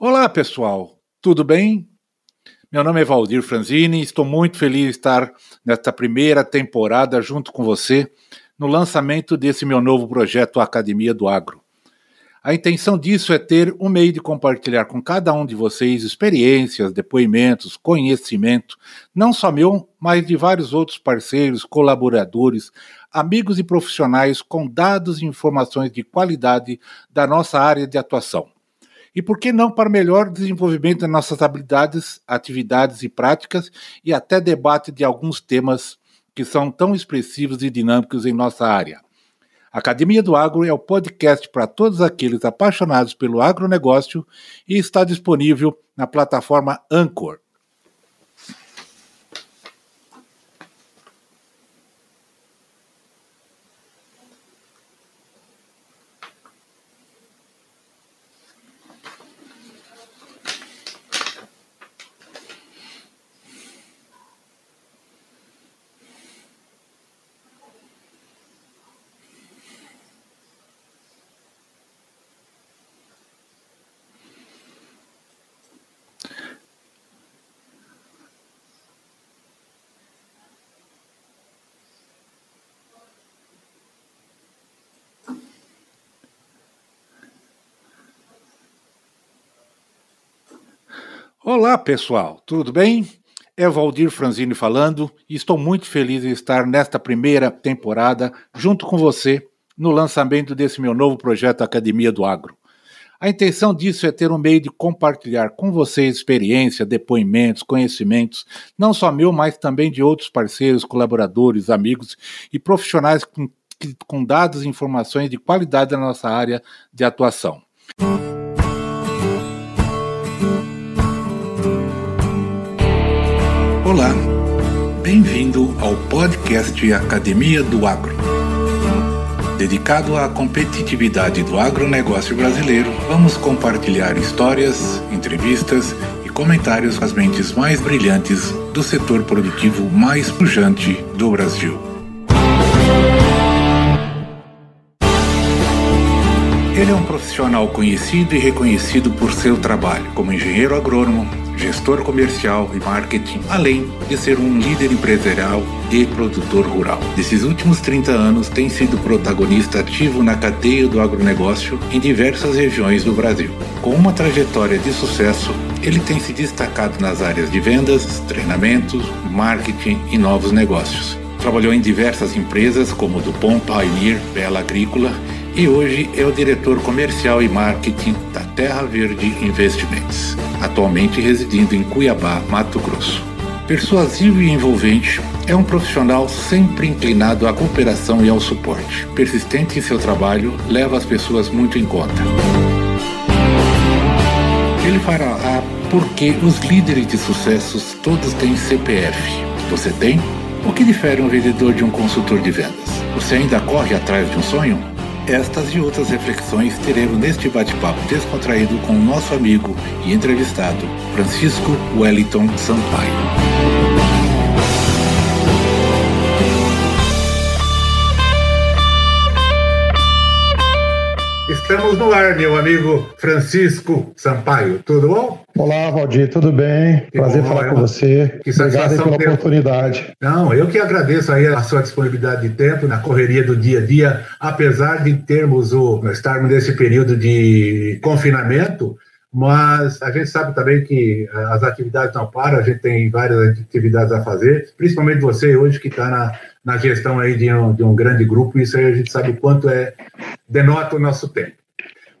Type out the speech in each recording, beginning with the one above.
Olá, pessoal. Tudo bem? Meu nome é Valdir Franzini e estou muito feliz de estar nesta primeira temporada junto com você no lançamento desse meu novo projeto Academia do Agro. A intenção disso é ter um meio de compartilhar com cada um de vocês experiências, depoimentos, conhecimento, não só meu, mas de vários outros parceiros, colaboradores, amigos e profissionais com dados e informações de qualidade da nossa área de atuação. E por que não para melhor desenvolvimento das nossas habilidades, atividades e práticas e até debate de alguns temas que são tão expressivos e dinâmicos em nossa área. Academia do Agro é o podcast para todos aqueles apaixonados pelo agronegócio e está disponível na plataforma Anchor. Olá, pessoal, tudo bem? É Valdir Franzini falando e estou muito feliz em estar nesta primeira temporada junto com você no lançamento desse meu novo projeto Academia do Agro. A intenção disso é ter um meio de compartilhar com vocês experiência, depoimentos, conhecimentos, não só meu, mas também de outros parceiros, colaboradores, amigos e profissionais com, com dados e informações de qualidade da nossa área de atuação. Olá, ao podcast Academia do Agro. Dedicado à competitividade do agronegócio brasileiro, vamos compartilhar histórias, entrevistas e comentários com as mentes mais brilhantes do setor produtivo mais pujante do Brasil. Ele é um profissional conhecido e reconhecido por seu trabalho como engenheiro agrônomo, gestor comercial e marketing, além de ser um líder empresarial e produtor rural. Nesses últimos 30 anos, tem sido protagonista ativo na cadeia do agronegócio em diversas regiões do Brasil. Com uma trajetória de sucesso, ele tem se destacado nas áreas de vendas, treinamentos, marketing e novos negócios. Trabalhou em diversas empresas como Dupont, Pioneer, Bela Agrícola e hoje é o diretor comercial e marketing da Terra Verde Investimentos, atualmente residindo em Cuiabá, Mato Grosso. Persuasivo e envolvente, é um profissional sempre inclinado à cooperação e ao suporte. Persistente em seu trabalho, leva as pessoas muito em conta. Ele fará porque os líderes de sucessos todos têm CPF. Você tem? O que difere um vendedor de um consultor de vendas? Você ainda corre atrás de um sonho? Estas e outras reflexões teremos neste bate-papo descontraído com o nosso amigo e entrevistado, Francisco Wellington Sampaio. Estamos no ar, meu amigo Francisco Sampaio. Tudo bom? Olá, Valdir, tudo bem? Que Prazer bom, falar com você. Que Obrigado pela ter... oportunidade. Não, eu que agradeço aí a sua disponibilidade de tempo na correria do dia a dia, apesar de termos o estarmos nesse período de confinamento, mas a gente sabe também que eh, as atividades não param, a gente tem várias atividades a fazer, principalmente você hoje que está na, na gestão aí de um, de um grande grupo, isso aí a gente sabe o quanto é denota o nosso tempo.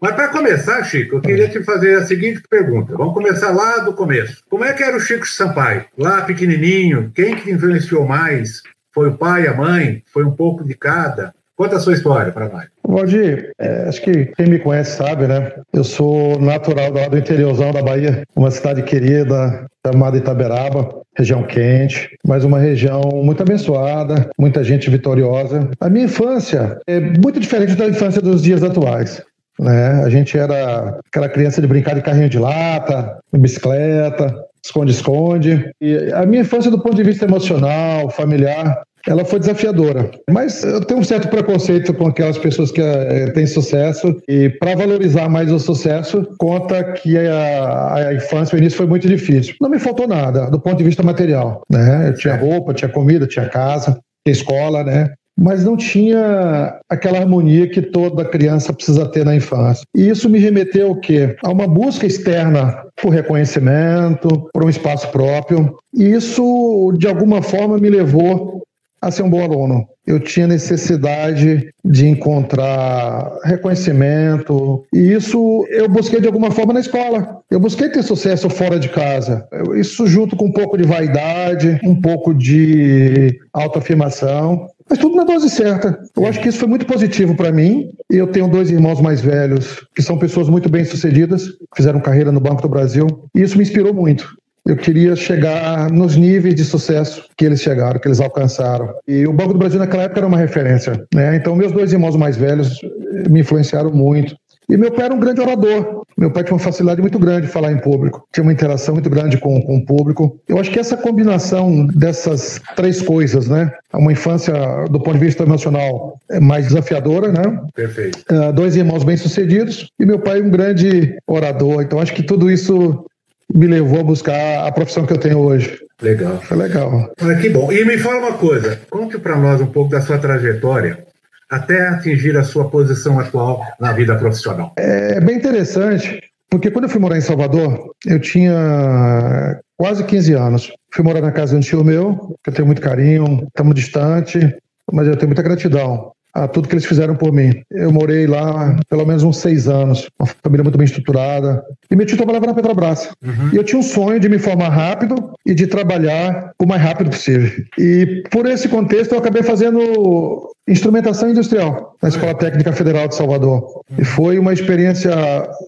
Mas para começar, Chico, eu queria te fazer a seguinte pergunta. Vamos começar lá do começo. Como é que era o Chico Sampaio? Lá pequenininho, quem que influenciou mais? Foi o pai, a mãe? Foi um pouco de cada? Conta a sua história para nós. Valdir, é, acho que quem me conhece sabe, né? Eu sou natural lá do interiorzão da Bahia, uma cidade querida chamada Itaberaba, região quente, mas uma região muito abençoada, muita gente vitoriosa. A minha infância é muito diferente da infância dos dias atuais. Né? A gente era aquela criança de brincar de carrinho de lata, bicicleta, esconde-esconde. E a minha infância, do ponto de vista emocional, familiar, ela foi desafiadora. Mas eu tenho um certo preconceito com aquelas pessoas que é, têm sucesso e para valorizar mais o sucesso, conta que a, a infância, o início foi muito difícil. Não me faltou nada do ponto de vista material, né? Eu tinha roupa, tinha comida, tinha casa, tinha escola, né? Mas não tinha aquela harmonia que toda criança precisa ter na infância. E isso me remeteu o quê? A uma busca externa por reconhecimento, por um espaço próprio. E isso, de alguma forma, me levou a ser um bom aluno. Eu tinha necessidade de encontrar reconhecimento, e isso eu busquei de alguma forma na escola. Eu busquei ter sucesso fora de casa. Isso junto com um pouco de vaidade, um pouco de autoafirmação. Mas tudo na dose certa. Eu acho que isso foi muito positivo para mim. Eu tenho dois irmãos mais velhos, que são pessoas muito bem-sucedidas, fizeram carreira no Banco do Brasil. E isso me inspirou muito eu queria chegar nos níveis de sucesso que eles chegaram, que eles alcançaram. E o Banco do Brasil naquela época era uma referência, né? Então meus dois irmãos mais velhos me influenciaram muito. E meu pai era um grande orador. Meu pai tinha uma facilidade muito grande de falar em público, tinha uma interação muito grande com, com o público. Eu acho que essa combinação dessas três coisas, né? Uma infância, do ponto de vista emocional, é mais desafiadora, né? Perfeito. Uh, dois irmãos bem-sucedidos e meu pai um grande orador. Então acho que tudo isso me levou a buscar a profissão que eu tenho hoje. Legal. Foi legal. Ah, que bom. E me fala uma coisa, conte para nós um pouco da sua trajetória até atingir a sua posição atual na vida profissional. É bem interessante, porque quando eu fui morar em Salvador, eu tinha quase 15 anos. Fui morar na casa de um tio meu, que eu tenho muito carinho, estamos distante, mas eu tenho muita gratidão a tudo que eles fizeram por mim. Eu morei lá pelo menos uns seis anos, uma família muito bem estruturada. E meu tio trabalhava na Petrobras. Uhum. E eu tinha um sonho de me formar rápido e de trabalhar o mais rápido possível. E por esse contexto eu acabei fazendo instrumentação industrial na Escola Técnica Federal de Salvador. E foi uma experiência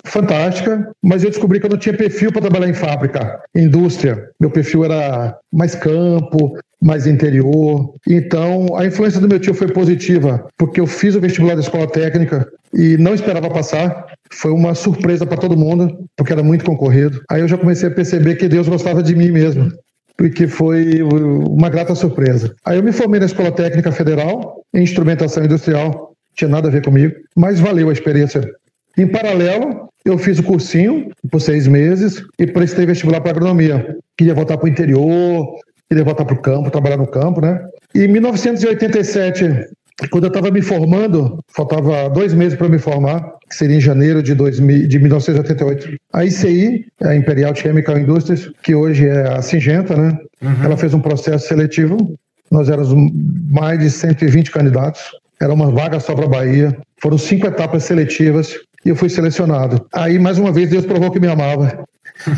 fantástica, mas eu descobri que eu não tinha perfil para trabalhar em fábrica, em indústria. Meu perfil era mais campo, mais interior. Então, a influência do meu tio foi positiva, porque eu fiz o vestibular da escola técnica e não esperava passar. Foi uma surpresa para todo mundo, porque era muito concorrido. Aí eu já comecei a perceber que Deus gostava de mim mesmo, porque foi uma grata surpresa. Aí eu me formei na Escola Técnica Federal em instrumentação industrial, tinha nada a ver comigo, mas valeu a experiência. Em paralelo, eu fiz o cursinho por seis meses e prestei vestibular para agronomia. Queria voltar para o interior, queria voltar para o campo, trabalhar no campo, né? E em 1987, quando eu estava me formando, faltava dois meses para me formar, que seria em janeiro de, 2000, de 1988. A ICI, a Imperial Chemical Industries, que hoje é a Singenta, né? Uhum. Ela fez um processo seletivo. Nós éramos mais de 120 candidatos. Era uma vaga só para a Bahia. Foram cinco etapas seletivas e eu fui selecionado. Aí, mais uma vez, Deus provou que me amava.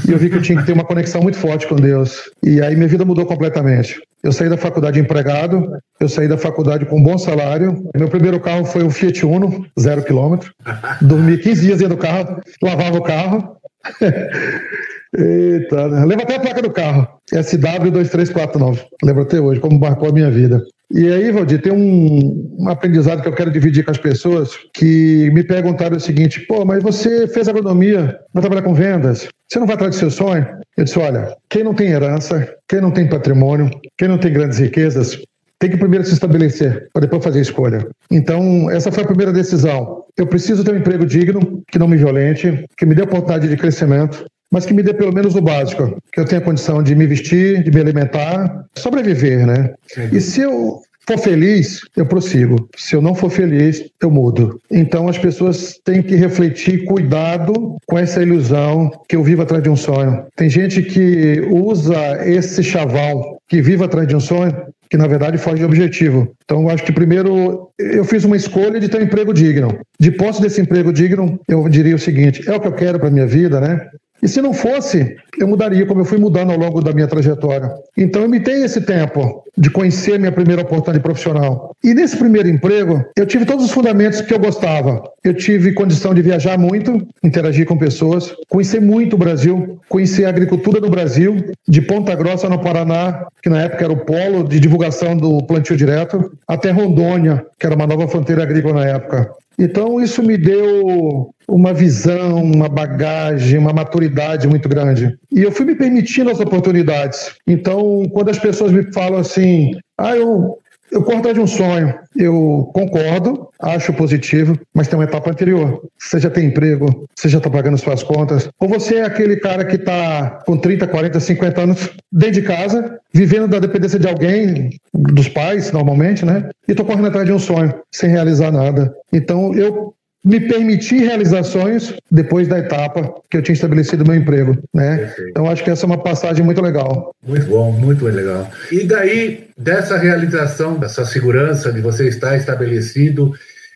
E eu vi que eu tinha que ter uma conexão muito forte com Deus. E aí minha vida mudou completamente. Eu saí da faculdade empregado, eu saí da faculdade com um bom salário. Meu primeiro carro foi um Fiat Uno, zero quilômetro. Dormi 15 dias dentro do carro, lavava o carro. Eita, né? até a placa do carro. SW2349. Lembro até hoje, como marcou a minha vida. E aí, Valdir, tem um, um, aprendizado que eu quero dividir com as pessoas que me perguntaram o seguinte: pô, mas você fez agronomia, vai trabalhar com vendas, você não vai atrás do seu sonho? Eu disse: olha, quem não tem herança, quem não tem patrimônio, quem não tem grandes riquezas, tem que primeiro se estabelecer, para depois fazer a escolha. Então, essa foi a primeira decisão. Eu preciso ter um emprego digno, que não me violente, que me dê oportunidade de crescimento, mas que me dê pelo menos o básico, que eu tenha condição de me vestir, de me alimentar, sobreviver, né? E se eu for feliz, eu prossigo. Se eu não for feliz, eu mudo. Então as pessoas têm que refletir, cuidado com essa ilusão que eu vivo atrás de um sonho. Tem gente que usa esse chaval que vive atrás de um sonho que na verdade foge do objetivo. Então, eu acho que primeiro eu fiz uma escolha de ter um emprego digno. De posse desse emprego digno, eu diria o seguinte: é o que eu quero para minha vida, né? E se não fosse, eu mudaria como eu fui mudando ao longo da minha trajetória. Então eu me dei esse tempo de conhecer minha primeira oportunidade profissional. E nesse primeiro emprego, eu tive todos os fundamentos que eu gostava. Eu tive condição de viajar muito, interagir com pessoas, conhecer muito o Brasil, conhecer a agricultura do Brasil, de Ponta Grossa no Paraná, que na época era o polo de divulgação do plantio direto, até Rondônia, que era uma nova fronteira agrícola na época. Então, isso me deu uma visão, uma bagagem, uma maturidade muito grande. E eu fui me permitindo as oportunidades. Então, quando as pessoas me falam assim, ah, eu Eu corro atrás de um sonho. Eu concordo, acho positivo, mas tem uma etapa anterior. Você já tem emprego, você já está pagando suas contas, ou você é aquele cara que está com 30, 40, 50 anos dentro de casa, vivendo da dependência de alguém, dos pais, normalmente, né? E estou correndo atrás de um sonho, sem realizar nada. Então, eu me permitir realizar sonhos depois da etapa que eu tinha estabelecido meu emprego, né? Perfeito. Então acho que essa é uma passagem muito legal. Muito bom, muito legal. E daí dessa realização, dessa segurança de você estar estabelecido,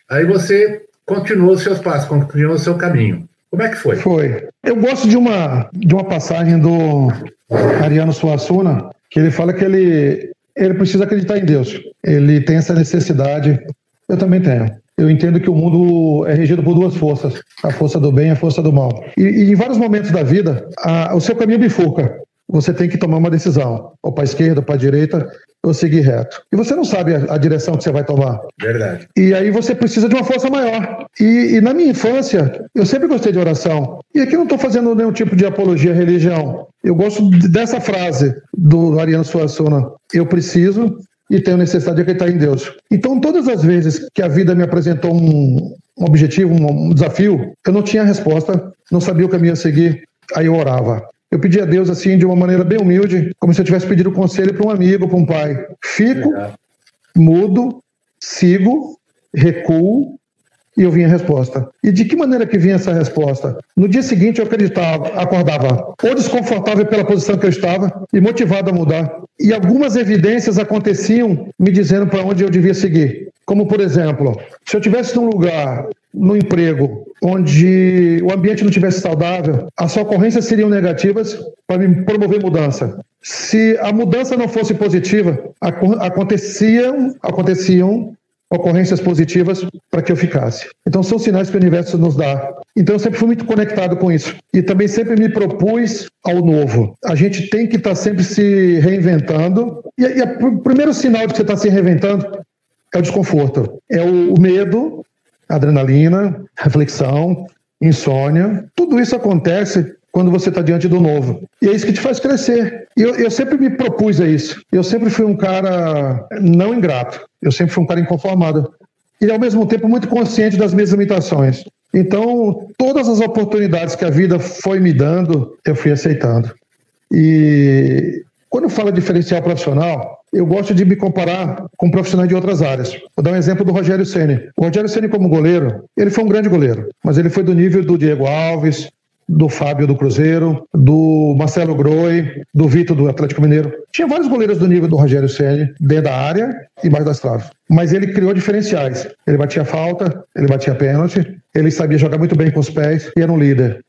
aí você continuou os seus passos, continuou o seu caminho. Como é que foi? Foi. Eu gosto de uma de uma passagem do Ariano Suassuna, que ele fala que ele ele precisa acreditar em Deus. Ele tem essa necessidade. Eu também tenho eu entendo que o mundo é regido por duas forças, a força do bem e a força do mal. E, e em vários momentos da vida, a, o seu caminho bifurca. Você tem que tomar uma decisão, ou para a esquerda, ou para a direita, ou seguir reto. E você não sabe a, a, direção que você vai tomar. Verdade. E aí você precisa de uma força maior. E, e na minha infância, eu sempre gostei de oração. E aqui não estou fazendo nenhum tipo de apologia à religião. Eu gosto dessa frase do Ariano Suassuna. Eu preciso e tenho necessidade de acreditar em Deus. Então, todas as vezes que a vida me apresentou um, um objetivo, um, um desafio, eu não tinha resposta, não sabia o caminho a seguir, aí eu orava. Eu pedi a Deus assim de uma maneira bem humilde, como se eu tivesse pedido conselho para um amigo, para um pai. Fico, mudo, sigo, recuo e eu vinha a resposta. E de que maneira que vinha essa resposta? No dia seguinte eu acreditava, acordava ou desconfortável pela posição que eu estava e motivado a mudar. E algumas evidências aconteciam me dizendo para onde eu devia seguir. Como, por exemplo, se eu tivesse num lugar, no emprego, onde o ambiente não tivesse saudável, as ocorrências seriam negativas para me promover mudança. Se a mudança não fosse positiva, aconteciam, aconteciam ocorrências positivas para que eu ficasse. Então são sinais que o universo nos dá. Então eu sempre fui muito conectado com isso e também sempre me propus ao novo. A gente tem que estar tá sempre se reinventando e, e o primeiro sinal de que você está se reinventando é o desconforto, é o, o medo, adrenalina, reflexão, insônia. Tudo isso acontece quando você está diante do novo. E é isso que te faz crescer. Eu, eu sempre me propus a isso. Eu sempre fui um cara não ingrato. Eu sempre fui um cara inconformado. E, ao mesmo tempo, muito consciente das minhas limitações. Então, todas as oportunidades que a vida foi me dando, eu fui aceitando. E quando fala diferencial profissional, eu gosto de me comparar com profissionais de outras áreas. Vou dar um exemplo do Rogério Ceni. O Rogério Ceni como goleiro, ele foi um grande goleiro, mas ele foi do nível do Diego Alves, do Fábio do Cruzeiro, do Marcelo Groi, do Vitor do Atlético Mineiro. Tinha vários goleiros do nível do Rogério Ceni dentro da área e mais das traves. Mas ele criou diferenciais. Ele batia falta, ele batia pênalti, ele sabia jogar muito bem com os pés e era um líder.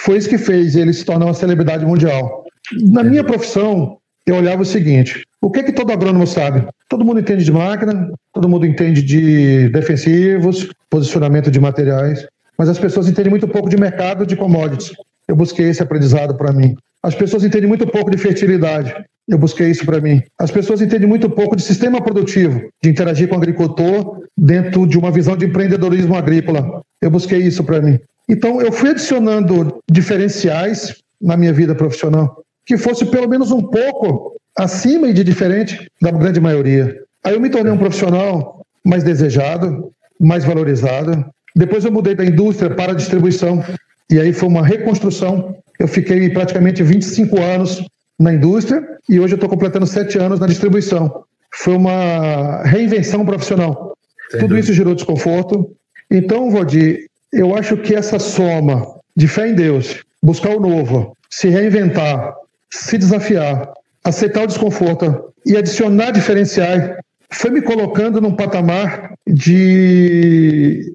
Foi isso que fez ele se tornar uma celebridade mundial. Na minha profissão, eu olhava o seguinte: o que que todo agrônomo sabe? Todo mundo entende de máquina, todo mundo entende de defensivos, posicionamento de materiais mas as pessoas entendem muito pouco de mercado de commodities. Eu busquei esse aprendizado para mim. As pessoas entendem muito pouco de fertilidade. Eu busquei isso para mim. As pessoas entendem muito pouco de sistema produtivo, de interagir com o agricultor dentro de uma visão de empreendedorismo agrícola. Eu busquei isso para mim. Então, eu fui adicionando diferenciais na minha vida profissional que fosse pelo menos um pouco acima e de diferente da grande maioria. Aí eu me tornei um profissional mais desejado, mais valorizado, depois eu mudei da indústria para a distribuição. E aí foi uma reconstrução. Eu fiquei praticamente 25 anos na indústria e hoje eu estou completando sete anos na distribuição. Foi uma reinvenção profissional. Sem Tudo isso gerou desconforto. Então, Valdir, eu acho que essa soma de fé em Deus, buscar o novo, se reinventar, se desafiar, aceitar o desconforto e adicionar diferenciais, foi me colocando num patamar de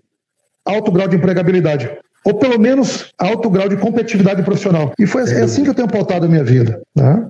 alto grau de empregabilidade. Ou pelo menos alto grau de competitividade profissional. E foi é assim que eu tenho pautado a minha vida. Né?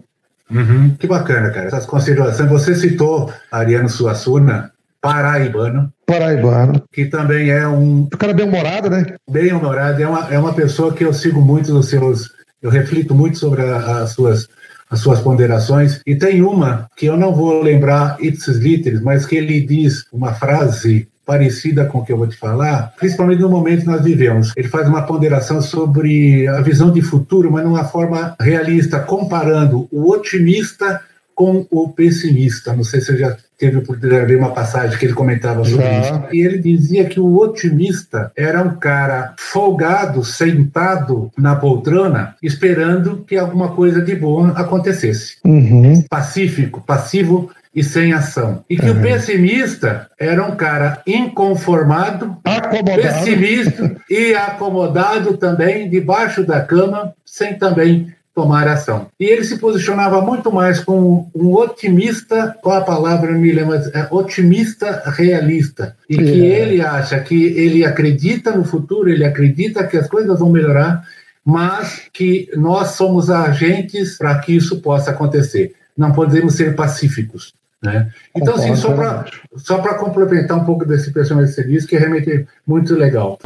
Uhum, que bacana, cara. Essas considerações. Você citou Ariano Suassuna, paraibano. Paraibano. Que também é um. O cara bem-humorado, né? Bem-humorado. É uma, é uma pessoa que eu sigo muito nos seus. Eu reflito muito sobre a, as suas as suas ponderações. E tem uma que eu não vou lembrar ipsis literis, mas que ele diz uma frase parecida com o que eu vou te falar, principalmente no momento que nós vivemos. Ele faz uma ponderação sobre a visão de futuro, mas numa forma realista, comparando o otimista com o pessimista. Não sei se você já teve oportunidade de ver uma passagem que ele comentava sobre Já. isso. E ele dizia que o otimista era um cara folgado, sentado na poltrona, esperando que alguma coisa de bom acontecesse. Uhum. Pacífico, passivo e sem ação. E que uhum. o pessimista era um cara inconformado, acomodado. pessimista e acomodado também debaixo da cama, sem também tomar ação. E ele se posicionava muito mais como um otimista, qual a palavra me lembro, é otimista realista, e que ele acha que ele acredita no futuro, ele acredita que as coisas vão melhorar, mas que nós somos agentes para que isso possa acontecer. Não podemos ser pacíficos. Né? Então, assim, só para só complementar um pouco desse personagem de serviço, que é realmente muito legal.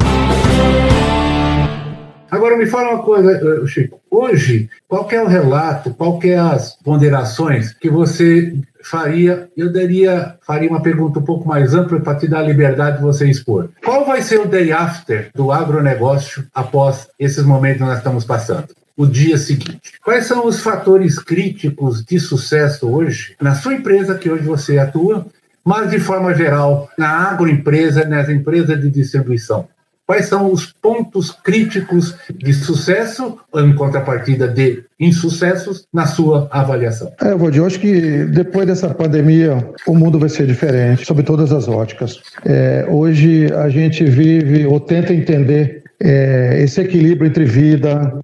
Agora me fala uma coisa, eh, Chico. Hoje, qual é o relato, qual é as ponderações que você faria? Eu daria, faria uma pergunta um pouco mais ampla para te dar a liberdade de você expor. Qual vai ser o day after do agronegócio após esses momentos que nós estamos passando? O dia seguinte. Quais são os fatores críticos de sucesso hoje na sua empresa que hoje você atua, mas de forma geral na agroempresa, nas empresas de distribuição? Quais são os pontos críticos de sucesso em contrapartida de insucessos na sua avaliação? É, Valdir, eu acho que depois dessa pandemia o mundo vai ser diferente, sob todas as óticas. É, hoje a gente vive ou tenta entender é, esse equilíbrio entre vida,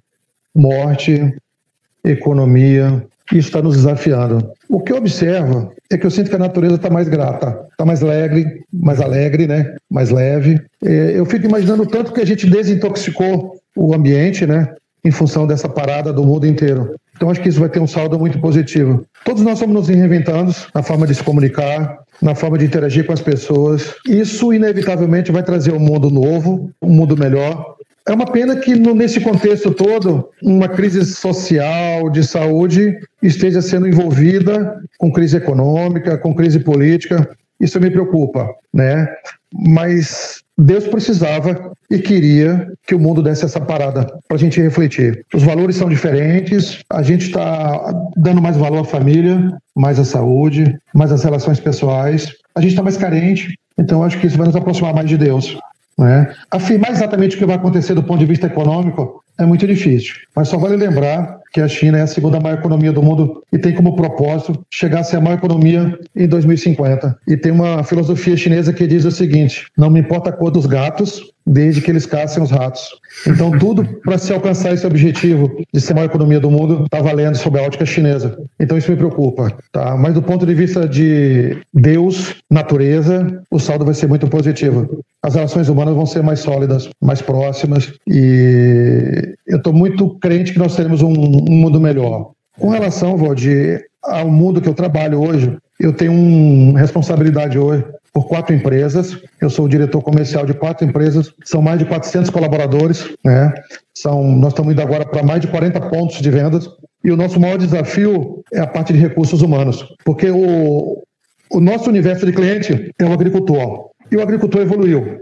morte, economia. Isso está nos desafiando. O que eu observo é que eu sinto que a natureza está mais grata, está mais alegre, mais alegre, né? Mais leve. É, eu fico imaginando tanto que a gente desintoxicou o ambiente, né? Em função dessa parada do mundo inteiro. Então acho que isso vai ter um saldo muito positivo. Todos nós estamos nos reinventando na forma de se comunicar, na forma de interagir com as pessoas. Isso inevitavelmente vai trazer um mundo novo, um mundo melhor, é uma pena que nesse contexto todo, uma crise social, de saúde, esteja sendo envolvida com crise econômica, com crise política. Isso me preocupa, né? Mas Deus precisava e queria que o mundo desse essa parada para a gente refletir. Os valores são diferentes, a gente está dando mais valor à família, mais à saúde, mais às relações pessoais. A gente está mais carente, então acho que isso vai nos aproximar mais de Deus. Né? Afirmar exatamente o que vai acontecer do ponto de vista econômico é muito difícil, mas só vale lembrar que a China é a segunda maior economia do mundo e tem como propósito chegar a ser a maior economia em 2050. E tem uma filosofia chinesa que diz o seguinte: não me importa a cor dos gatos, desde que eles caçem os ratos. Então, tudo para se alcançar esse objetivo de ser a maior economia do mundo está valendo sob a ótica chinesa. Então, isso me preocupa. Tá? Mas, do ponto de vista de Deus, natureza, o saldo vai ser muito positivo. As relações humanas vão ser mais sólidas, mais próximas, e eu estou muito crente que nós teremos um, um mundo melhor. Com relação, Valdir, ao mundo que eu trabalho hoje, eu tenho uma responsabilidade hoje por quatro empresas. Eu sou o diretor comercial de quatro empresas, são mais de 400 colaboradores, né? São, nós estamos indo agora para mais de 40 pontos de vendas. E o nosso maior desafio é a parte de recursos humanos, porque o, o nosso universo de cliente é o agricultor. E o agricultor evoluiu.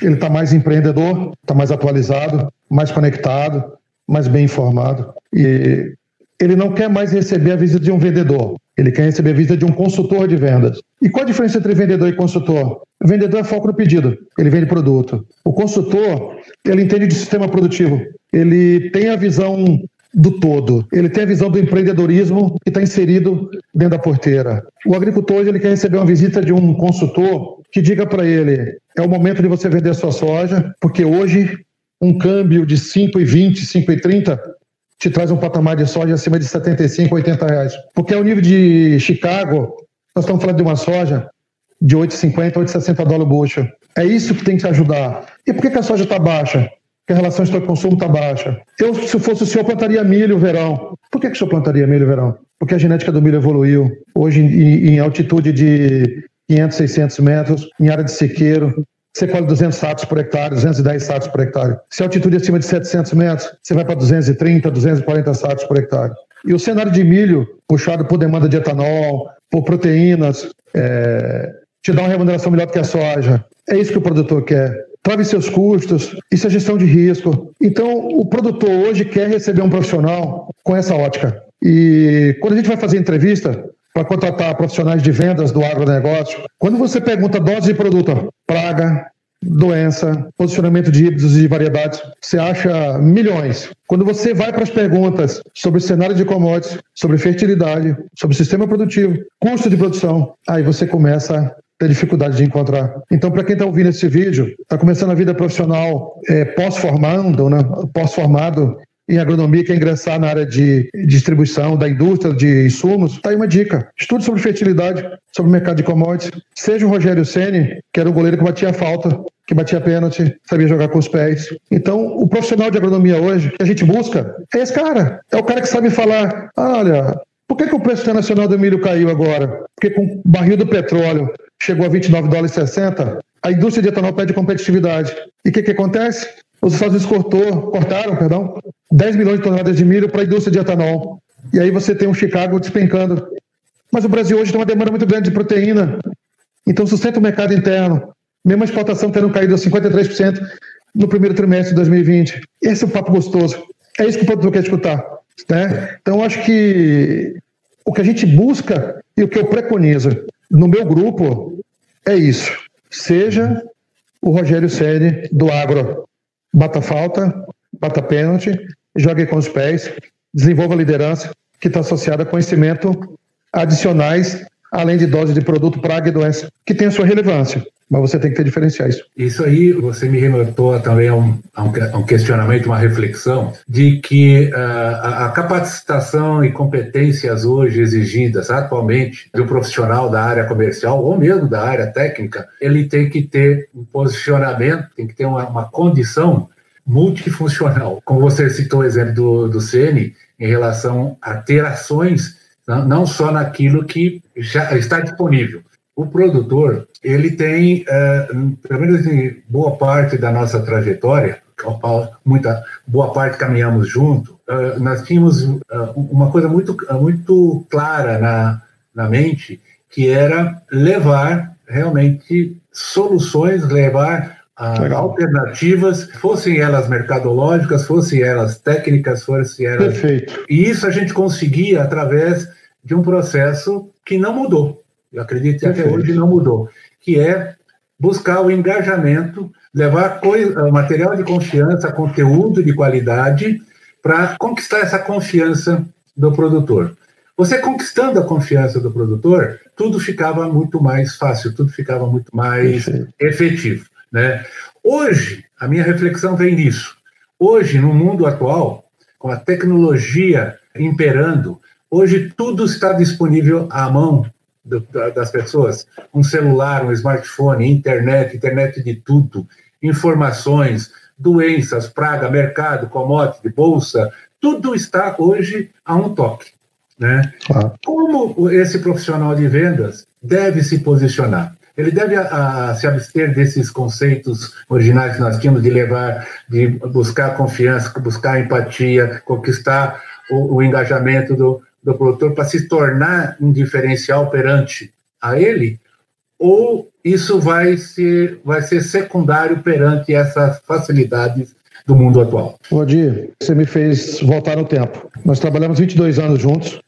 Ele está mais empreendedor, está mais atualizado, mais conectado, mais bem informado. E ele não quer mais receber a visita de um vendedor. Ele quer receber a visita de um consultor de vendas. E qual a diferença entre vendedor e consultor? O vendedor é foco no pedido, ele vende produto. O consultor, ele entende de sistema produtivo, ele tem a visão do todo. Ele tem a visão do empreendedorismo que está inserido dentro da porteira. O agricultor ele quer receber uma visita de um consultor que diga para ele: é o momento de você vender sua soja, porque hoje um câmbio de 5,20, 5,30 te traz um patamar de soja acima de 75, 80 reais. Porque ao nível de Chicago, nós estamos falando de uma soja de 8,50, 8,60 dólares bushel. É isso que tem que te ajudar. E por que, que a soja está baixa? Porque a relação estoque-consumo está baixa. Eu, se fosse o senhor, plantaria milho verão. Por que, que o senhor plantaria milho verão? Porque a genética do milho evoluiu. Hoje, em, em altitude de 500, 600 metros, em área de sequeiro, você colhe 200 sacos por hectare, 210 sacos por hectare. Se a altitude é acima de 700 metros, você vai para 230, 240 sacos por hectare. E o cenário de milho, puxado por demanda de etanol, por proteínas, é, te dá uma remuneração melhor do que a soja. É isso que o produtor quer. Trave seus custos, isso é gestão de risco. Então, o produtor hoje quer receber um profissional com essa ótica. E quando a gente vai fazer entrevista, para contratar profissionais de vendas do agronegócio. Quando você pergunta dose de produto, praga, doença, posicionamento de híbridos e variedades, você acha milhões. Quando você vai para as perguntas sobre cenário de commodities, sobre fertilidade, sobre sistema produtivo, custo de produção, aí você começa a ter dificuldade de encontrar. Então, para quem está ouvindo esse vídeo, está começando a vida profissional é, pós-formando, né, pós-formado, em agronomia quer ingressar na área de distribuição da indústria de insumos, tá aí uma dica. Estude sobre fertilidade, sobre o mercado de commodities. Seja o Rogério Ceni, que era um goleiro que batia falta, que batia pênalti, sabia jogar com os pés. Então, o profissional de agronomia hoje, que a gente busca, é esse cara. É o cara que sabe falar, olha, por que, que o preço internacional do milho caiu agora? Porque com o barril do petróleo chegou a 29 dólares e 60, a indústria de etanol perde competitividade. E o que, que acontece? Os Estados Unidos cortou, cortaram perdão, 10 milhões de toneladas de milho para a indústria de etanol. E aí você tem um Chicago despencando. Mas o Brasil hoje tem uma demanda muito grande de proteína. Então sustenta o mercado interno. Mesmo a exportação tendo caído a 53% no primeiro trimestre de 2020. Esse é um papo gostoso. É isso que o produtor quer escutar. Né? Então, acho que o que a gente busca e o que eu preconizo no meu grupo é isso. Seja o Rogério Ceni do agro bata falta, bata pênalti, jogue com os pés, desenvolva liderança que está associada a conhecimento adicionais, além de dose de produto, praga e doença, que tem a sua relevância. Mas você tem que ter diferenciais. Isso aí, você me remontou também a um, a um questionamento, uma reflexão, de que uh, a, a capacitação e competências hoje exigidas atualmente do profissional da área comercial ou mesmo da área técnica, ele tem que ter um posicionamento, tem que ter uma, uma condição multifuncional. Como você citou o exemplo do, do em relação a ter ações não só naquilo que já está disponível, o produtor, ele tem, uh, pelo menos em boa parte da nossa trajetória, muita boa parte caminhamos junto, uh, nós tínhamos uh, uma coisa muito, muito clara na, na mente, que era levar realmente soluções, levar Legal. alternativas, fossem elas mercadológicas, fossem elas técnicas, fossem elas. Perfeito. E isso a gente conseguia através de um processo que não mudou eu acredito que até hoje não mudou, que é buscar o engajamento, levar coisa, material de confiança, conteúdo de qualidade, para conquistar essa confiança do produtor. Você conquistando a confiança do produtor, tudo ficava muito mais fácil, tudo ficava muito mais efetivo. Né? Hoje, a minha reflexão vem nisso. Hoje, no mundo atual, com a tecnologia imperando, hoje tudo está disponível à mão do, das pessoas, um celular, um smartphone, internet, internet de tudo, informações, doenças, praga, mercado, commodity, bolsa, tudo está hoje a um toque. Né? Como esse profissional de vendas deve se posicionar? Ele deve a, a, se abster desses conceitos originais que nós tínhamos de levar, de buscar confiança, buscar empatia, conquistar o, o engajamento do, do produtor para se tornar um diferencial perante a ele, ou isso vai ser, vai ser secundário perante essas facilidades do mundo atual? Odir, você me fez voltar no tempo. Nós trabalhamos 22 anos juntos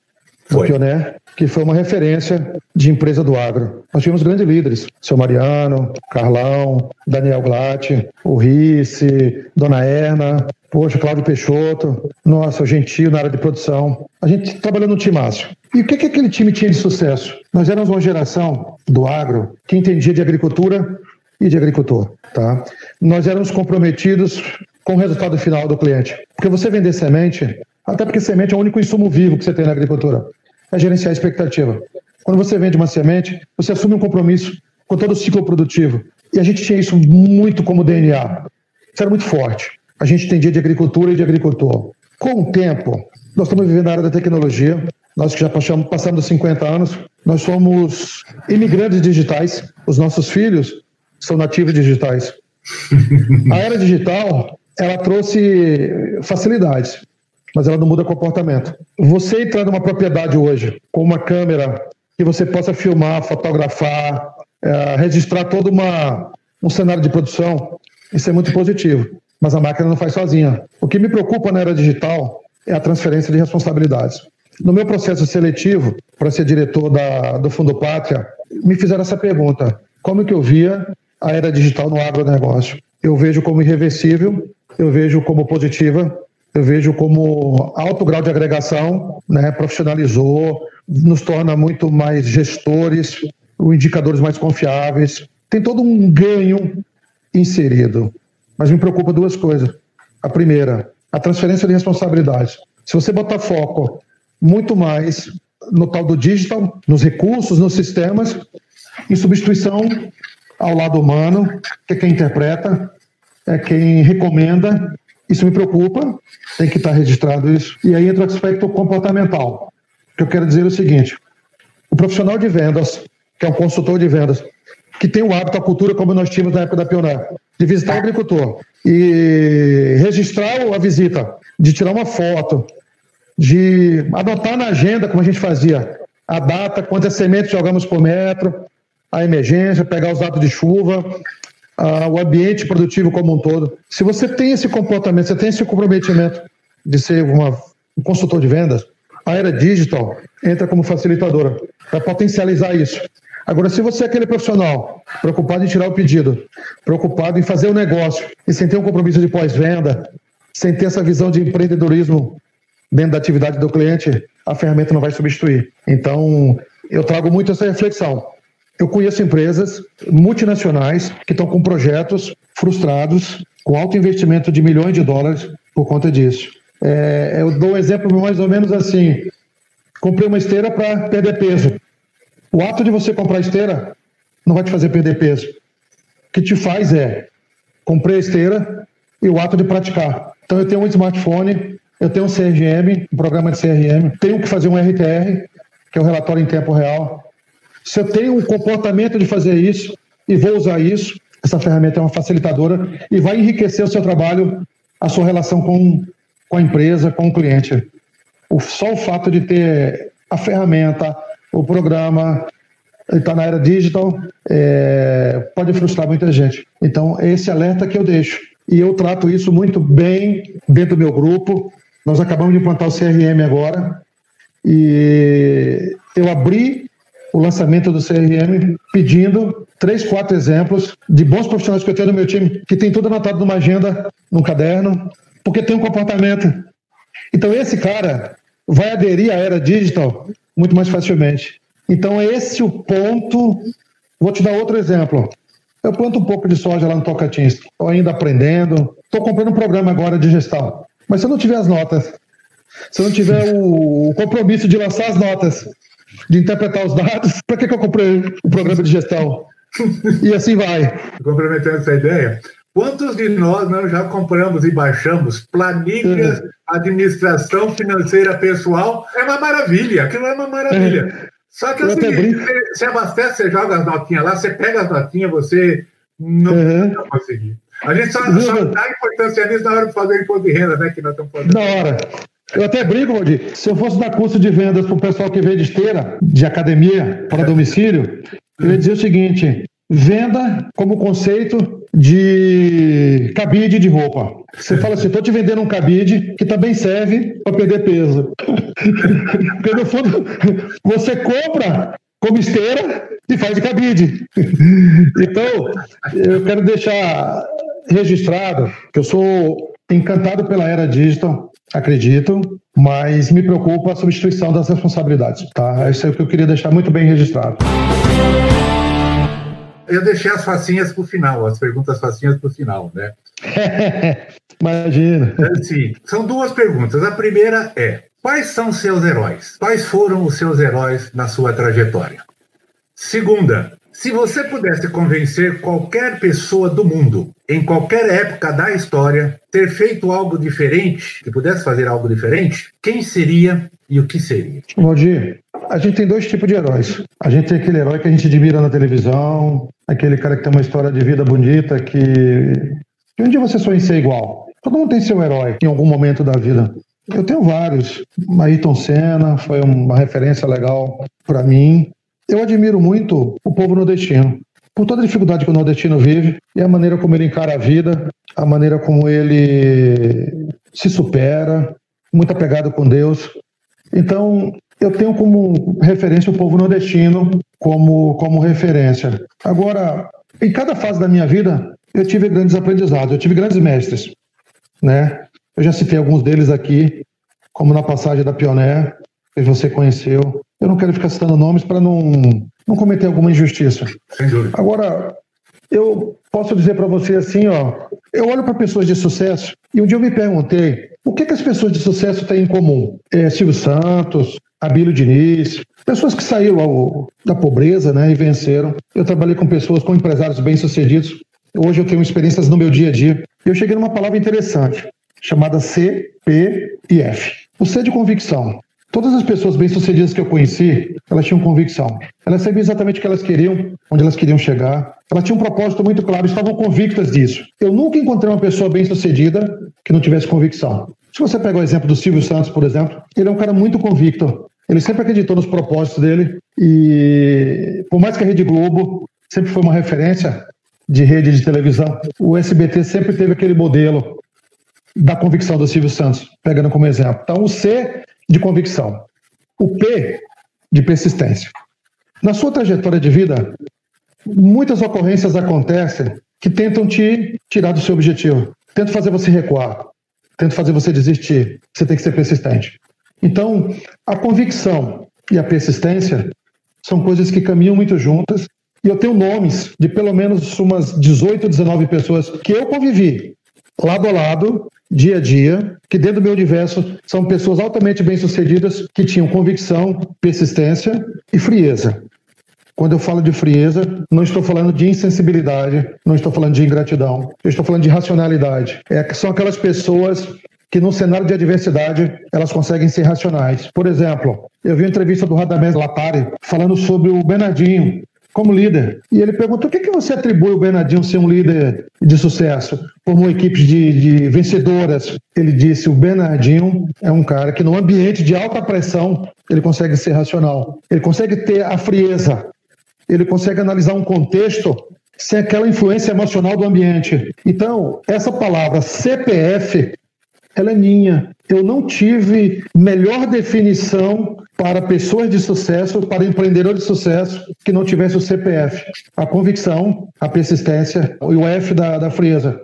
no Pioneer, que foi uma referência de empresa do agro. Nós tínhamos grandes líderes, seu Mariano, Carlão, Daniel Glatt, o Risse, Dona Erna, Poxa, Cláudio Peixoto, nossa, Gentil na área de produção. A gente trabalhou no timaço. E o que, que aquele time tinha de sucesso? Nós éramos uma geração do agro que entendia de agricultura e de agricultor. Tá? Nós éramos comprometidos com o resultado final do cliente. Porque você vender semente, até porque semente é o único insumo vivo que você tem na agricultura, é gerenciar a expectativa. Quando você vende uma semente, você assume um compromisso com todo o ciclo produtivo. E a gente tinha isso muito como DNA. Isso era muito forte a gente tem dia de agricultura e de agricultor. Com o tempo, nós estamos vivendo na área da tecnologia, nós que já passamos, passamos dos 50 anos, nós somos imigrantes digitais, os nossos filhos são nativos digitais. A era digital, ela trouxe facilidades, mas ela não muda comportamento. Você entrar numa propriedade hoje com uma câmera que você possa filmar, fotografar, é, registrar todo uma, um cenário de produção, isso é muito positivo mas a máquina não faz sozinha. O que me preocupa na era digital é a transferência de responsabilidades. no meu processo seletivo para ser diretor da, do Fundo Pátria, me fizeram essa pergunta: como que eu via a era digital no agronegócio? Eu vejo como irreversível, eu vejo como positiva, eu vejo como alto grau de agregação, né, profissionalizou, nos torna muito mais gestores, indicadores mais confiáveis. Tem todo um ganho inserido. Mas me preocupa duas coisas. A primeira, a transferência de responsabilidades. Se você botar foco muito mais no tal do digital, nos recursos, nos sistemas, em substituição ao lado humano, que é quem interpreta, é quem recomenda. Isso me preocupa, tem que estar registrado isso. E aí entra o aspecto comportamental. Que eu quero dizer o seguinte: o profissional de vendas, que é um consultor de vendas, que tem o hábito, a cultura, como nós tínhamos na época da Pioneer, de visitar o agricultor e registrar a visita, de tirar uma foto, de anotar na agenda, como a gente fazia, a data, quantas sementes jogamos por metro, a emergência, pegar os dados de chuva, o ambiente produtivo como um todo. Se você tem esse comportamento, você tem esse comprometimento de ser uma, um consultor de vendas, a era digital entra como facilitadora para potencializar isso. Agora, se você é aquele profissional preocupado em tirar o pedido, preocupado em fazer o negócio e sem ter um compromisso de pós-venda, sem ter essa visão de empreendedorismo dentro da atividade do cliente, a ferramenta não vai substituir. Então, eu trago muito essa reflexão. Eu conheço empresas multinacionais que estão com projetos frustrados, com alto investimento de milhões de dólares por conta disso. É, eu dou um exemplo mais ou menos assim: comprei uma esteira para perder peso. O ato de você comprar esteira não vai te fazer perder peso. O que te faz é comprei a esteira e o ato de praticar. Então eu tenho um smartphone, eu tenho um CRM, um programa de CRM, tenho que fazer um RTR, que é o relatório em tempo real. Se eu tenho um comportamento de fazer isso e vou usar isso, essa ferramenta é uma facilitadora e vai enriquecer o seu trabalho, a sua relação com, com a empresa, com o cliente. O, só o fato de ter a ferramenta, o programa está na era digital, é, pode frustrar muita gente. Então, é esse alerta que eu deixo. E eu trato isso muito bem dentro do meu grupo. Nós acabamos de implantar o CRM agora. E eu abri o lançamento do CRM pedindo três, quatro exemplos de bons profissionais que eu tenho no meu time, que tem tudo anotado numa agenda, num caderno, porque tem um comportamento. Então, esse cara vai aderir à era digital muito mais facilmente. Então, é esse o ponto. Vou te dar outro exemplo. Eu planto um pouco de soja lá no Tocantins. Estou ainda aprendendo. Estou comprando um programa agora de gestão. Mas se eu não tiver as notas, se eu não tiver o compromisso de lançar as notas, de interpretar os dados, para que, que eu comprei o programa de gestão? E assim vai. Complementando essa ideia, Quantos de nós não já compramos e baixamos planilhas, uhum. administração financeira pessoal? É uma maravilha, aquilo é uma maravilha. Uhum. Só que é o seguinte, você, você, abastece, você joga as notinhas lá, você pega as notinhas, você não uhum. vai conseguir. A gente só, só dá importância nisso na hora de fazer imposto de renda, né? Que nós estamos fazendo. Na hora. Eu até brinco, Valdir. Se eu fosse dar curso de vendas para o pessoal que vende esteira, de academia, para domicílio, eu ia dizer o seguinte: venda como conceito de cabide de roupa. Você fala assim, estou te vendendo um cabide que também serve para perder peso. Porque no fundo, você compra como esteira e faz de cabide. Então, eu quero deixar registrado que eu sou encantado pela era digital, acredito, mas me preocupa a substituição das responsabilidades. Tá? Isso é o que eu queria deixar muito bem registrado eu deixei as facinhas para o final, as perguntas facinhas para o final, né? Imagina. É, sim, são duas perguntas. A primeira é: quais são seus heróis? Quais foram os seus heróis na sua trajetória? Segunda, se você pudesse convencer qualquer pessoa do mundo, em qualquer época da história, ter feito algo diferente, que pudesse fazer algo diferente, quem seria e o que seria? Valdir, a gente tem dois tipos de heróis. A gente tem aquele herói que a gente admira na televisão, aquele cara que tem uma história de vida bonita, que, que um dia você sonha em ser igual. Todo mundo tem seu herói em algum momento da vida. Eu tenho vários. Ayrton Senna foi uma referência legal para mim. Eu admiro muito o povo nordestino. Por toda a dificuldade que o nordestino vive e a maneira como ele encara a vida, a maneira como ele se supera, muito apegado com Deus. Então, eu tenho como referência o povo nordestino como, como referência. Agora, em cada fase da minha vida, eu tive grandes aprendizados, eu tive grandes mestres, né? Eu já citei alguns deles aqui, como na passagem da Pioneer, que você conheceu. Eu não quero ficar citando nomes para não, não cometer alguma injustiça. Sem dúvida. Agora, eu posso dizer para você assim, ó, eu olho para pessoas de sucesso e um dia eu me perguntei o que, que as pessoas de sucesso têm em comum. É, Silvio Santos, Abílio Diniz, pessoas que saíram ao, da pobreza né, e venceram. Eu trabalhei com pessoas, com empresários bem-sucedidos. Hoje eu tenho experiências no meu dia a dia. Eu cheguei numa palavra interessante, chamada C, P e F. O C de convicção. Todas as pessoas bem-sucedidas que eu conheci, elas tinham convicção. Elas sabiam exatamente o que elas queriam, onde elas queriam chegar. Elas tinham um propósito muito claro, estavam convictas disso. Eu nunca encontrei uma pessoa bem-sucedida que não tivesse convicção. Se você pega o exemplo do Silvio Santos, por exemplo, ele é um cara muito convicto. Ele sempre acreditou nos propósitos dele e, por mais que a Rede Globo sempre foi uma referência de rede de televisão, o SBT sempre teve aquele modelo da convicção do Silvio Santos, pegando como exemplo. Então, o C de convicção. O P de persistência. Na sua trajetória de vida, muitas ocorrências acontecem que tentam te tirar do seu objetivo, tentam fazer você recuar, tentam fazer você desistir. Você tem que ser persistente. Então, a convicção e a persistência são coisas que caminham muito juntas. E eu tenho nomes de pelo menos umas 18, 19 pessoas que eu convivi lado a lado dia a dia, que dentro do meu universo são pessoas altamente bem-sucedidas que tinham convicção, persistência e frieza. Quando eu falo de frieza, não estou falando de insensibilidade, não estou falando de ingratidão, eu estou falando de racionalidade. É, são aquelas pessoas que no cenário de adversidade elas conseguem ser racionais. Por exemplo, eu vi uma entrevista do Radamés Latari falando sobre o Bernardinho, como líder. E ele perguntou: o que, que você atribui o Bernardinho ser um líder de sucesso? Formou equipes de, de vencedoras. Ele disse: o Bernardinho é um cara que, num ambiente de alta pressão, ele consegue ser racional. Ele consegue ter a frieza. Ele consegue analisar um contexto sem aquela influência emocional do ambiente. Então, essa palavra CPF, ela é minha. Eu não tive melhor definição para pessoas de sucesso, para empreendedores de sucesso que não tivesse o CPF, a convicção, a persistência e o F da, da frieza.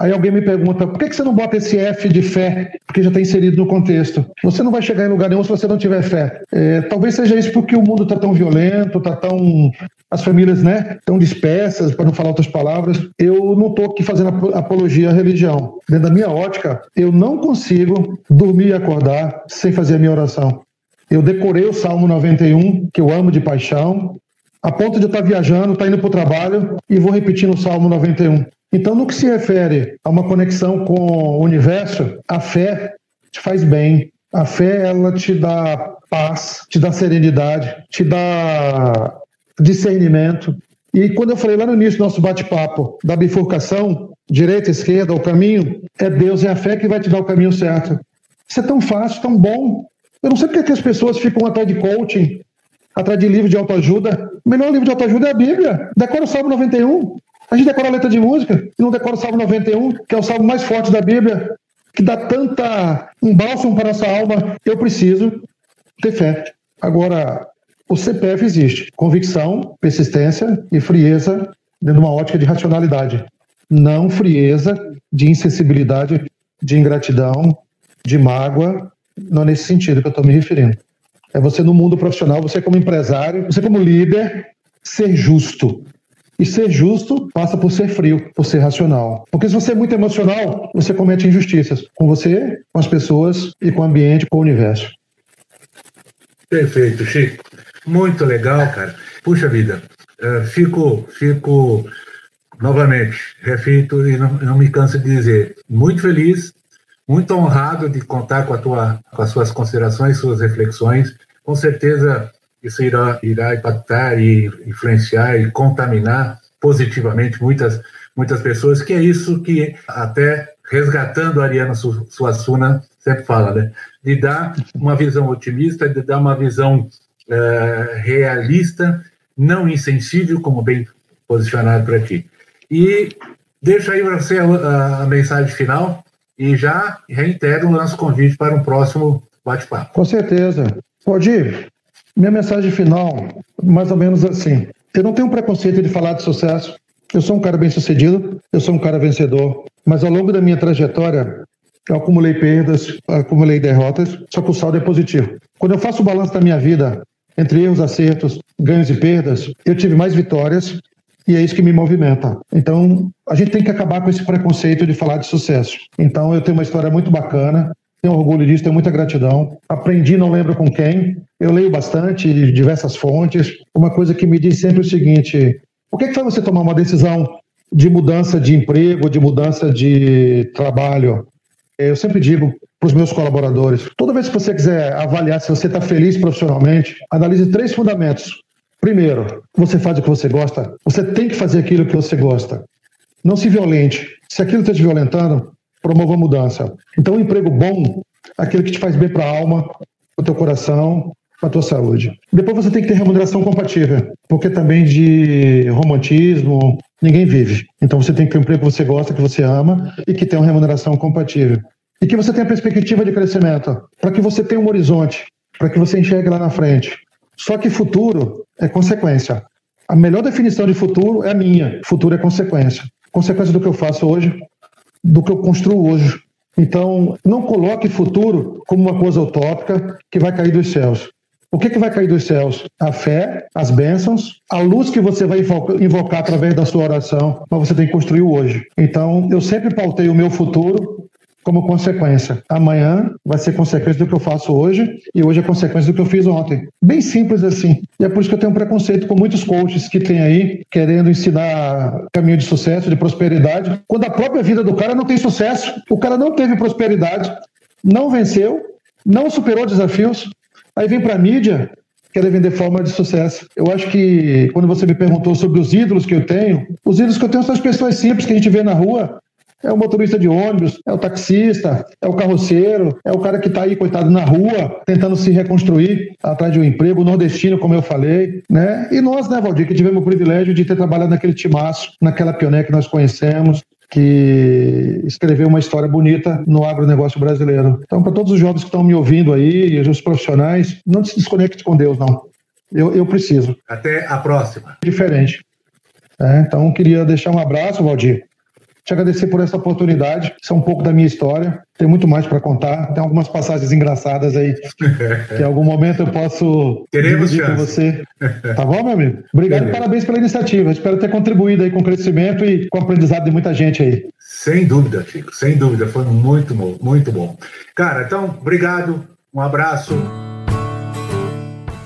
Aí alguém me pergunta, por que você não bota esse F de fé? Porque já está inserido no contexto. Você não vai chegar em lugar nenhum se você não tiver fé. É, talvez seja isso porque o mundo está tão violento, está tão. As famílias, né, tão dispersas, para não falar outras palavras. Eu não estou aqui fazendo apologia à religião. Dentro da minha ótica, eu não consigo dormir e acordar sem fazer a minha oração. Eu decorei o Salmo 91, que eu amo de paixão, a ponto de estar viajando, estar indo para o trabalho e vou repetindo o Salmo 91. Então, no que se refere a uma conexão com o universo, a fé te faz bem. A fé, ela te dá paz, te dá serenidade, te dá discernimento. E quando eu falei lá no início do nosso bate-papo da bifurcação, direita, esquerda, o caminho, é Deus, é a fé que vai te dar o caminho certo. Isso é tão fácil, tão bom. Eu não sei porque que as pessoas ficam atrás de coaching, atrás de livro de autoajuda. O melhor livro de autoajuda é a Bíblia. Decora o Salmo 91. A gente decora a letra de música e não decora o Salmo 91, que é o salmo mais forte da Bíblia, que dá tanta um bálsamo para nossa alma. Eu preciso ter fé. Agora, o CPF existe. Convicção, persistência e frieza dentro de uma ótica de racionalidade. Não frieza de insensibilidade, de ingratidão, de mágoa não é nesse sentido que eu estou me referindo. É você no mundo profissional, você como empresário, você como líder, ser justo. E ser justo passa por ser frio, por ser racional. Porque se você é muito emocional, você comete injustiças com você, com as pessoas e com o ambiente, com o universo. Perfeito, Chico. Muito legal, cara. Puxa vida, uh, fico, fico novamente, refito e não, não me canso de dizer, muito feliz muito honrado de contar com, a tua, com as suas considerações, suas reflexões. Com certeza isso irá, irá impactar e influenciar e contaminar positivamente muitas, muitas pessoas, que é isso que até resgatando a Ariana Suassuna sempre fala, né? De dar uma visão otimista, de dar uma visão uh, realista, não insensível, como bem posicionado por aqui. E deixa aí para você a, a, a mensagem final e já reitero o nosso convite para um próximo bate-papo. Com certeza. Valdir, minha mensagem final, mais ou menos assim. Eu não tenho preconceito de falar de sucesso. Eu sou um cara bem sucedido, eu sou um cara vencedor, mas ao longo da minha trajetória, eu acumulei perdas, acumulei derrotas, só que o saldo é positivo. Quando eu faço o balanço da minha vida, entre erros, acertos, ganhos e perdas, eu tive mais vitórias e é isso que me movimenta. Então, a gente tem que acabar com esse preconceito de falar de sucesso. Então, eu tenho uma história muito bacana, tenho orgulho disso, tenho muita gratidão. Aprendi, não lembro com quem. Eu leio bastante, de diversas fontes. Uma coisa que me diz sempre o seguinte: o que, é que faz você tomar uma decisão de mudança de emprego, de mudança de trabalho? Eu sempre digo para os meus colaboradores: toda vez que você quiser avaliar se você está feliz profissionalmente, analise três fundamentos. Primeiro, você faz o que você gosta, você tem que fazer aquilo que você gosta. Não se violente. Se aquilo está te violentando, promova a mudança. Então, um emprego bom, aquele que te faz bem para a alma, para o teu coração, para a tua saúde. Depois você tem que ter remuneração compatível, porque também de romantismo ninguém vive. Então você tem que ter um emprego que você gosta, que você ama e que tem uma remuneração compatível. E que você tenha perspectiva de crescimento, para que você tenha um horizonte, para que você enxergue lá na frente. Só que futuro é consequência. A melhor definição de futuro é a minha. Futuro é consequência. Consequência do que eu faço hoje, do que eu construo hoje. Então, não coloque futuro como uma coisa utópica que vai cair dos céus. O que, que vai cair dos céus? A fé, as bênçãos, a luz que você vai invocar através da sua oração, mas você tem que construir hoje. Então, eu sempre pautei o meu futuro como consequência. Amanhã vai ser consequência do que eu faço hoje e hoje é consequência do que eu fiz ontem. Bem simples assim. E é por isso que eu tenho um preconceito com muitos coaches que tem aí querendo ensinar caminho de sucesso, de prosperidade, quando a própria vida do cara não tem sucesso. O cara não teve prosperidade, não venceu, não superou desafios. Aí vem para mídia querer vender forma de sucesso. Eu acho que quando você me perguntou sobre os ídolos que eu tenho, os ídolos que eu tenho são as pessoas simples que a gente vê na rua, é o motorista de ônibus, é o taxista, é o carroceiro, é o cara que está aí, coitado, na rua, tentando se reconstruir atrás de um emprego, nordestino, como eu falei, né? E nós, né, Valdir, que tivemos o privilégio de ter trabalhado naquele timaço, naquela pioneira que nós conhecemos, que escreveu uma história bonita no agronegócio brasileiro. Então, para todos os jovens que estão me ouvindo aí, e os profissionais, não se desconecte com Deus, não. Eu, eu preciso. Até a próxima. Diferente. É, então, queria deixar um abraço, Valdir, te agradecer por essa oportunidade. Isso é um pouco da minha história. Tem muito mais para contar. Tem algumas passagens engraçadas aí que em algum momento eu posso Teremos dividir com você. Tá bom, meu amigo? Obrigado e parabéns pela iniciativa. Espero ter contribuído aí com o crescimento e com o aprendizado de muita gente aí. Sem dúvida, Chico. Sem dúvida. Foi muito bom, muito bom. Cara, então, obrigado. Um abraço.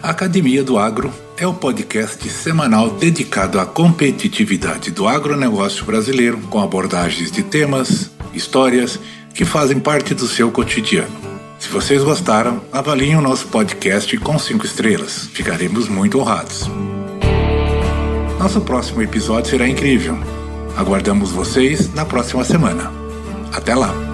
Academia do Agro é o podcast semanal dedicado à competitividade do agronegócio brasileiro, com abordagens de temas, histórias que fazem parte do seu cotidiano. Se vocês gostaram, avaliem o nosso podcast com cinco estrelas. Ficaremos muito honrados. Nosso próximo episódio será incrível. Aguardamos vocês na próxima semana. Até lá!